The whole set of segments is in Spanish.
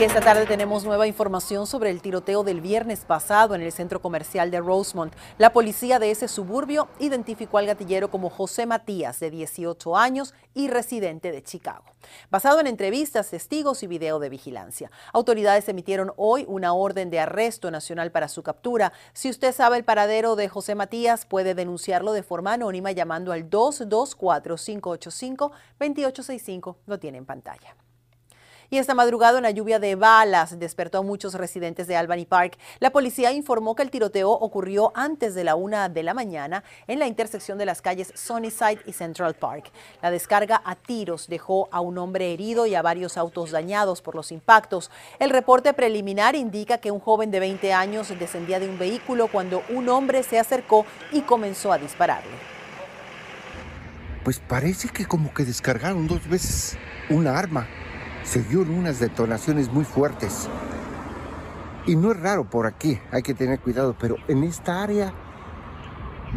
Y esta tarde tenemos nueva información sobre el tiroteo del viernes pasado en el centro comercial de Rosemont. La policía de ese suburbio identificó al gatillero como José Matías, de 18 años y residente de Chicago. Basado en entrevistas, testigos y video de vigilancia, autoridades emitieron hoy una orden de arresto nacional para su captura. Si usted sabe el paradero de José Matías, puede denunciarlo de forma anónima llamando al 224-585-2865. Lo tiene en pantalla. Y esta madrugada una lluvia de balas despertó a muchos residentes de Albany Park. La policía informó que el tiroteo ocurrió antes de la una de la mañana en la intersección de las calles Sunnyside y Central Park. La descarga a tiros dejó a un hombre herido y a varios autos dañados por los impactos. El reporte preliminar indica que un joven de 20 años descendía de un vehículo cuando un hombre se acercó y comenzó a dispararle. Pues parece que como que descargaron dos veces una arma se oyeron unas detonaciones muy fuertes. Y no es raro por aquí, hay que tener cuidado, pero en esta área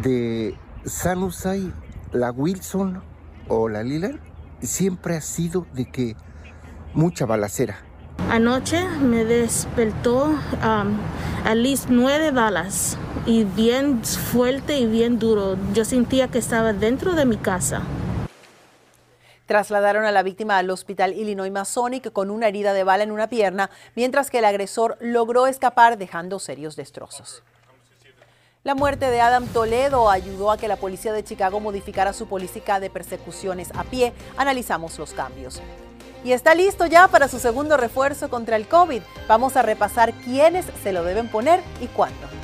de San Usai, la Wilson o la Lila, siempre ha sido de que mucha balacera. Anoche me despertó um, a least nueve balas y bien fuerte y bien duro. Yo sentía que estaba dentro de mi casa. Trasladaron a la víctima al hospital Illinois Masonic con una herida de bala en una pierna, mientras que el agresor logró escapar dejando serios destrozos. La muerte de Adam Toledo ayudó a que la policía de Chicago modificara su política de persecuciones a pie. Analizamos los cambios. Y está listo ya para su segundo refuerzo contra el COVID. Vamos a repasar quiénes se lo deben poner y cuándo.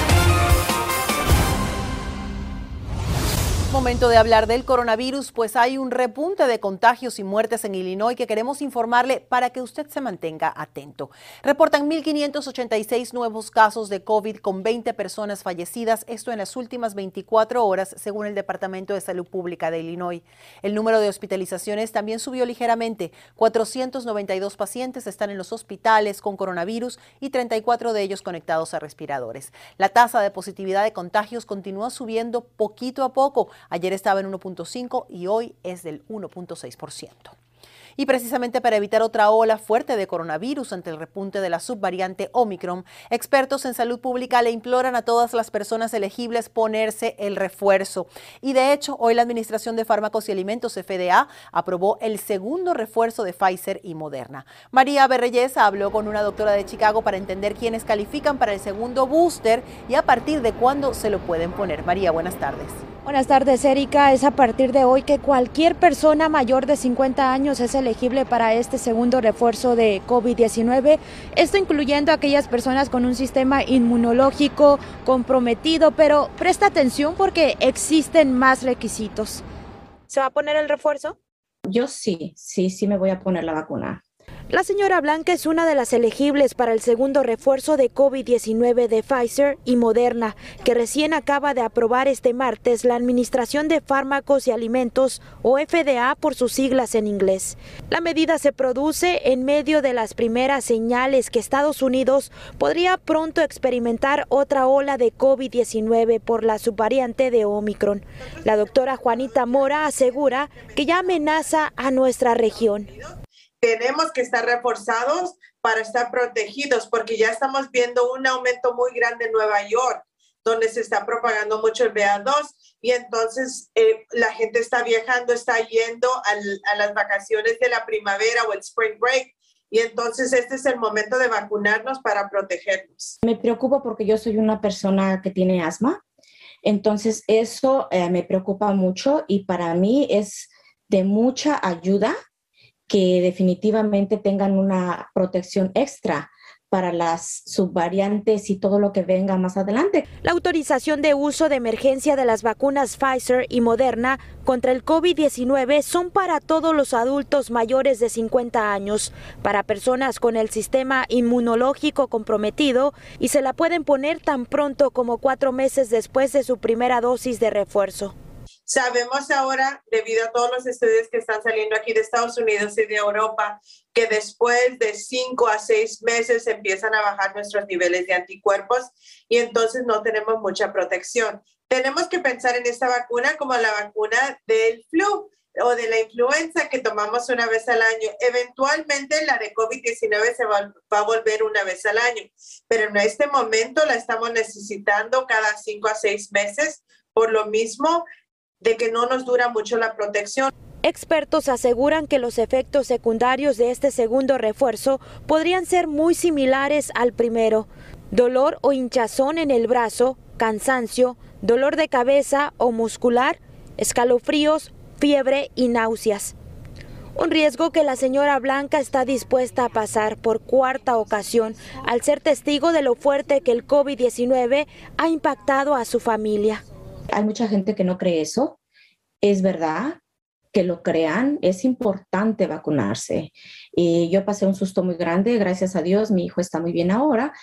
Momento de hablar del coronavirus, pues hay un repunte de contagios y muertes en Illinois que queremos informarle para que usted se mantenga atento. Reportan 1.586 nuevos casos de COVID con 20 personas fallecidas, esto en las últimas 24 horas, según el Departamento de Salud Pública de Illinois. El número de hospitalizaciones también subió ligeramente. 492 pacientes están en los hospitales con coronavirus y 34 de ellos conectados a respiradores. La tasa de positividad de contagios continúa subiendo poquito a poco Ayer estaba en 1.5 y hoy es del 1.6%. Y precisamente para evitar otra ola fuerte de coronavirus ante el repunte de la subvariante Omicron, expertos en salud pública le imploran a todas las personas elegibles ponerse el refuerzo. Y de hecho, hoy la Administración de Fármacos y Alimentos, FDA, aprobó el segundo refuerzo de Pfizer y Moderna. María Berreyesa habló con una doctora de Chicago para entender quiénes califican para el segundo booster y a partir de cuándo se lo pueden poner. María, buenas tardes. Buenas tardes, Erika. Es a partir de hoy que cualquier persona mayor de 50 años es elegible para este segundo refuerzo de COVID-19. Esto incluyendo aquellas personas con un sistema inmunológico comprometido, pero presta atención porque existen más requisitos. ¿Se va a poner el refuerzo? Yo sí, sí, sí me voy a poner la vacuna. La señora Blanca es una de las elegibles para el segundo refuerzo de COVID-19 de Pfizer y Moderna, que recién acaba de aprobar este martes la Administración de Fármacos y Alimentos, o FDA por sus siglas en inglés. La medida se produce en medio de las primeras señales que Estados Unidos podría pronto experimentar otra ola de COVID-19 por la subvariante de Omicron. La doctora Juanita Mora asegura que ya amenaza a nuestra región tenemos que estar reforzados para estar protegidos, porque ya estamos viendo un aumento muy grande en Nueva York, donde se está propagando mucho el BA2 y entonces eh, la gente está viajando, está yendo a las vacaciones de la primavera o el spring break. Y entonces este es el momento de vacunarnos para protegernos. Me preocupo porque yo soy una persona que tiene asma. Entonces eso eh, me preocupa mucho y para mí es de mucha ayuda que definitivamente tengan una protección extra para las subvariantes y todo lo que venga más adelante. La autorización de uso de emergencia de las vacunas Pfizer y Moderna contra el COVID-19 son para todos los adultos mayores de 50 años, para personas con el sistema inmunológico comprometido y se la pueden poner tan pronto como cuatro meses después de su primera dosis de refuerzo. Sabemos ahora, debido a todos los estudios que están saliendo aquí de Estados Unidos y de Europa, que después de cinco a seis meses empiezan a bajar nuestros niveles de anticuerpos y entonces no tenemos mucha protección. Tenemos que pensar en esta vacuna como la vacuna del flu o de la influenza que tomamos una vez al año. Eventualmente la de COVID-19 se va, va, a volver una vez al año, pero en este momento la estamos necesitando cada cinco a seis meses. Por lo mismo, de que no nos dura mucho la protección. Expertos aseguran que los efectos secundarios de este segundo refuerzo podrían ser muy similares al primero. Dolor o hinchazón en el brazo, cansancio, dolor de cabeza o muscular, escalofríos, fiebre y náuseas. Un riesgo que la señora Blanca está dispuesta a pasar por cuarta ocasión al ser testigo de lo fuerte que el COVID-19 ha impactado a su familia. Hay mucha gente que no cree eso. Es verdad que lo crean, es importante vacunarse. Y yo pasé un susto muy grande, gracias a Dios, mi hijo está muy bien ahora.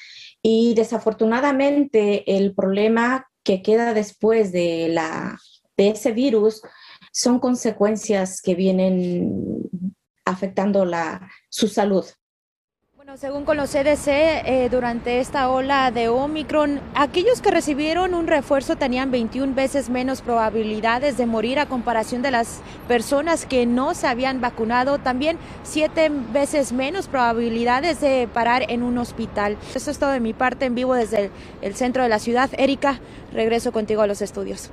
Y desafortunadamente el problema que queda después de, la, de ese virus son consecuencias que vienen afectando la, su salud. Según con los CDC, eh, durante esta ola de Omicron, aquellos que recibieron un refuerzo tenían 21 veces menos probabilidades de morir a comparación de las personas que no se habían vacunado, también siete veces menos probabilidades de parar en un hospital. Eso es todo de mi parte en vivo desde el centro de la ciudad. Erika, regreso contigo a los estudios.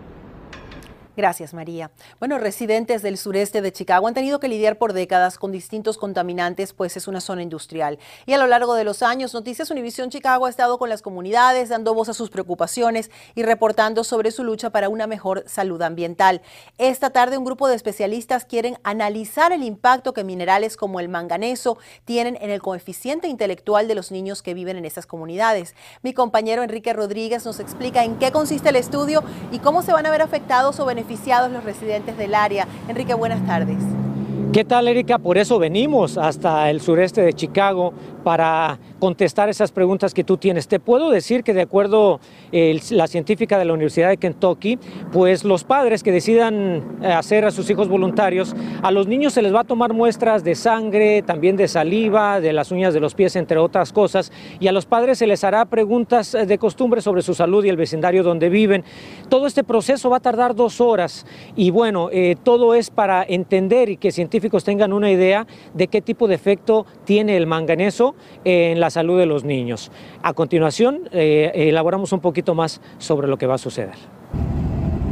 Gracias, María. Bueno, residentes del sureste de Chicago han tenido que lidiar por décadas con distintos contaminantes, pues es una zona industrial. Y a lo largo de los años, Noticias Univisión Chicago ha estado con las comunidades, dando voz a sus preocupaciones y reportando sobre su lucha para una mejor salud ambiental. Esta tarde, un grupo de especialistas quieren analizar el impacto que minerales como el manganeso tienen en el coeficiente intelectual de los niños que viven en estas comunidades. Mi compañero Enrique Rodríguez nos explica en qué consiste el estudio y cómo se van a ver afectados o beneficiados los residentes del área. Enrique, buenas tardes. ¿Qué tal, Erika? Por eso venimos hasta el sureste de Chicago para contestar esas preguntas que tú tienes. Te puedo decir que de acuerdo eh, la científica de la Universidad de Kentucky, pues los padres que decidan eh, hacer a sus hijos voluntarios, a los niños se les va a tomar muestras de sangre, también de saliva, de las uñas de los pies, entre otras cosas, y a los padres se les hará preguntas eh, de costumbre sobre su salud y el vecindario donde viven. Todo este proceso va a tardar dos horas y bueno, eh, todo es para entender y que científicos tengan una idea de qué tipo de efecto tiene el manganeso en la salud de los niños. A continuación, eh, elaboramos un poquito más sobre lo que va a suceder.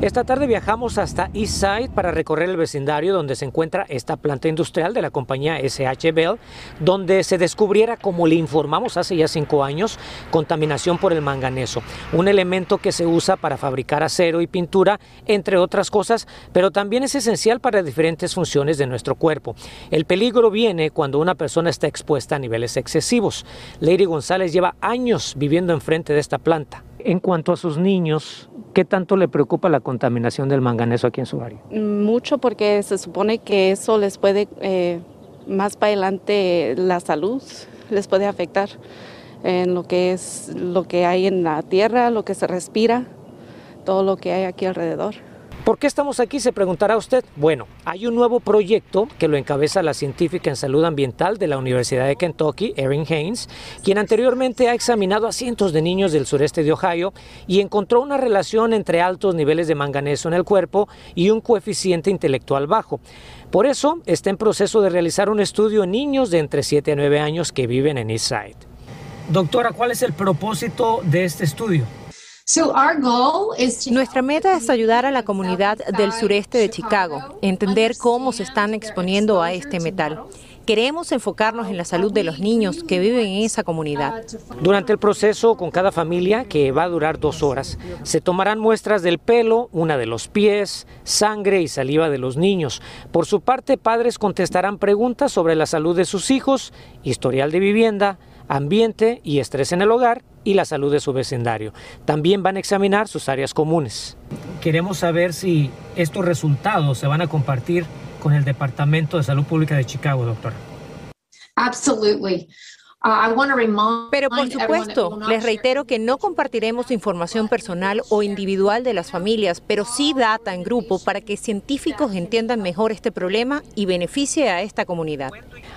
Esta tarde viajamos hasta Eastside para recorrer el vecindario donde se encuentra esta planta industrial de la compañía SH Bell, donde se descubriera, como le informamos hace ya cinco años, contaminación por el manganeso, un elemento que se usa para fabricar acero y pintura, entre otras cosas, pero también es esencial para diferentes funciones de nuestro cuerpo. El peligro viene cuando una persona está expuesta a niveles excesivos. Lady González lleva años viviendo enfrente de esta planta. En cuanto a sus niños, ¿qué tanto le preocupa la contaminación del manganeso aquí en su área? Mucho porque se supone que eso les puede, eh, más para adelante, la salud les puede afectar en lo que es lo que hay en la tierra, lo que se respira, todo lo que hay aquí alrededor. ¿Por qué estamos aquí? Se preguntará usted. Bueno, hay un nuevo proyecto que lo encabeza la científica en salud ambiental de la Universidad de Kentucky, Erin Haynes, quien anteriormente ha examinado a cientos de niños del sureste de Ohio y encontró una relación entre altos niveles de manganeso en el cuerpo y un coeficiente intelectual bajo. Por eso está en proceso de realizar un estudio en niños de entre 7 a 9 años que viven en Eastside. Doctora, ¿cuál es el propósito de este estudio? Nuestra meta es ayudar a la comunidad del sureste de Chicago, entender cómo se están exponiendo a este metal. Queremos enfocarnos en la salud de los niños que viven en esa comunidad. Durante el proceso con cada familia, que va a durar dos horas, se tomarán muestras del pelo, una de los pies, sangre y saliva de los niños. Por su parte, padres contestarán preguntas sobre la salud de sus hijos, historial de vivienda, ambiente y estrés en el hogar y la salud de su vecindario. También van a examinar sus áreas comunes. Queremos saber si estos resultados se van a compartir con el Departamento de Salud Pública de Chicago, doctora. Absolutely. Uh, Pero por supuesto, les reitero que no compartiremos información personal o individual de las familias, pero sí data en grupo para que científicos entiendan mejor este problema y beneficie a esta comunidad.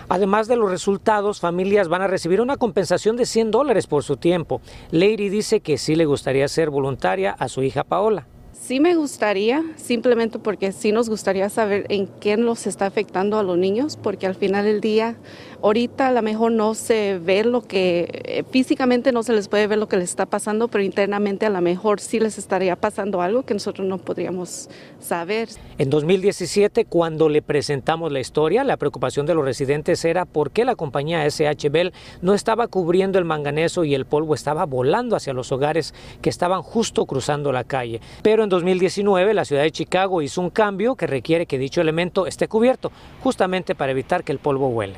Además de los resultados, familias van a recibir una compensación de 100 dólares por su tiempo. Lady dice que sí le gustaría ser voluntaria a su hija Paola. Sí me gustaría, simplemente porque sí nos gustaría saber en qué nos está afectando a los niños, porque al final del día, ahorita a lo mejor no se ve lo que, eh, físicamente no se les puede ver lo que les está pasando, pero internamente a lo mejor sí les estaría pasando algo que nosotros no podríamos saber. En 2017, cuando le presentamos la historia, la preocupación de los residentes era por qué la compañía SH Bell no estaba cubriendo el manganeso y el polvo estaba volando hacia los hogares que estaban justo cruzando la calle. Pero en 2019 la ciudad de Chicago hizo un cambio que requiere que dicho elemento esté cubierto, justamente para evitar que el polvo huele.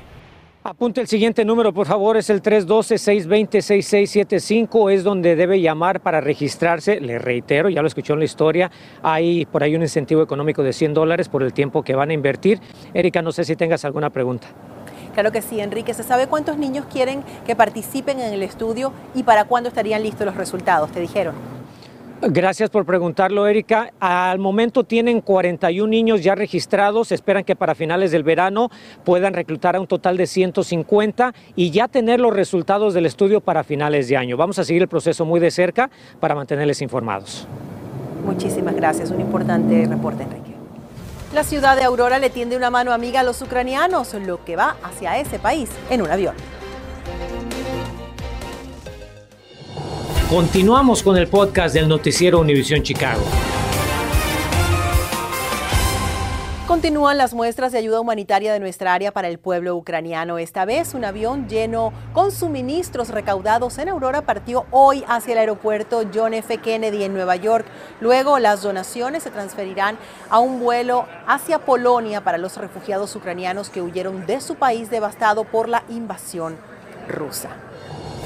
Apunte el siguiente número, por favor, es el 312-620-6675, es donde debe llamar para registrarse. Le reitero, ya lo escuchó en la historia, hay por ahí un incentivo económico de 100 dólares por el tiempo que van a invertir. Erika, no sé si tengas alguna pregunta. Claro que sí, Enrique. ¿Se sabe cuántos niños quieren que participen en el estudio y para cuándo estarían listos los resultados? ¿Te dijeron? Gracias por preguntarlo, Erika. Al momento tienen 41 niños ya registrados. Esperan que para finales del verano puedan reclutar a un total de 150 y ya tener los resultados del estudio para finales de año. Vamos a seguir el proceso muy de cerca para mantenerles informados. Muchísimas gracias. Un importante reporte, Enrique. La ciudad de Aurora le tiende una mano amiga a los ucranianos, lo que va hacia ese país en un avión. Continuamos con el podcast del noticiero Univisión Chicago. Continúan las muestras de ayuda humanitaria de nuestra área para el pueblo ucraniano. Esta vez un avión lleno con suministros recaudados en Aurora partió hoy hacia el aeropuerto John F. Kennedy en Nueva York. Luego las donaciones se transferirán a un vuelo hacia Polonia para los refugiados ucranianos que huyeron de su país devastado por la invasión rusa.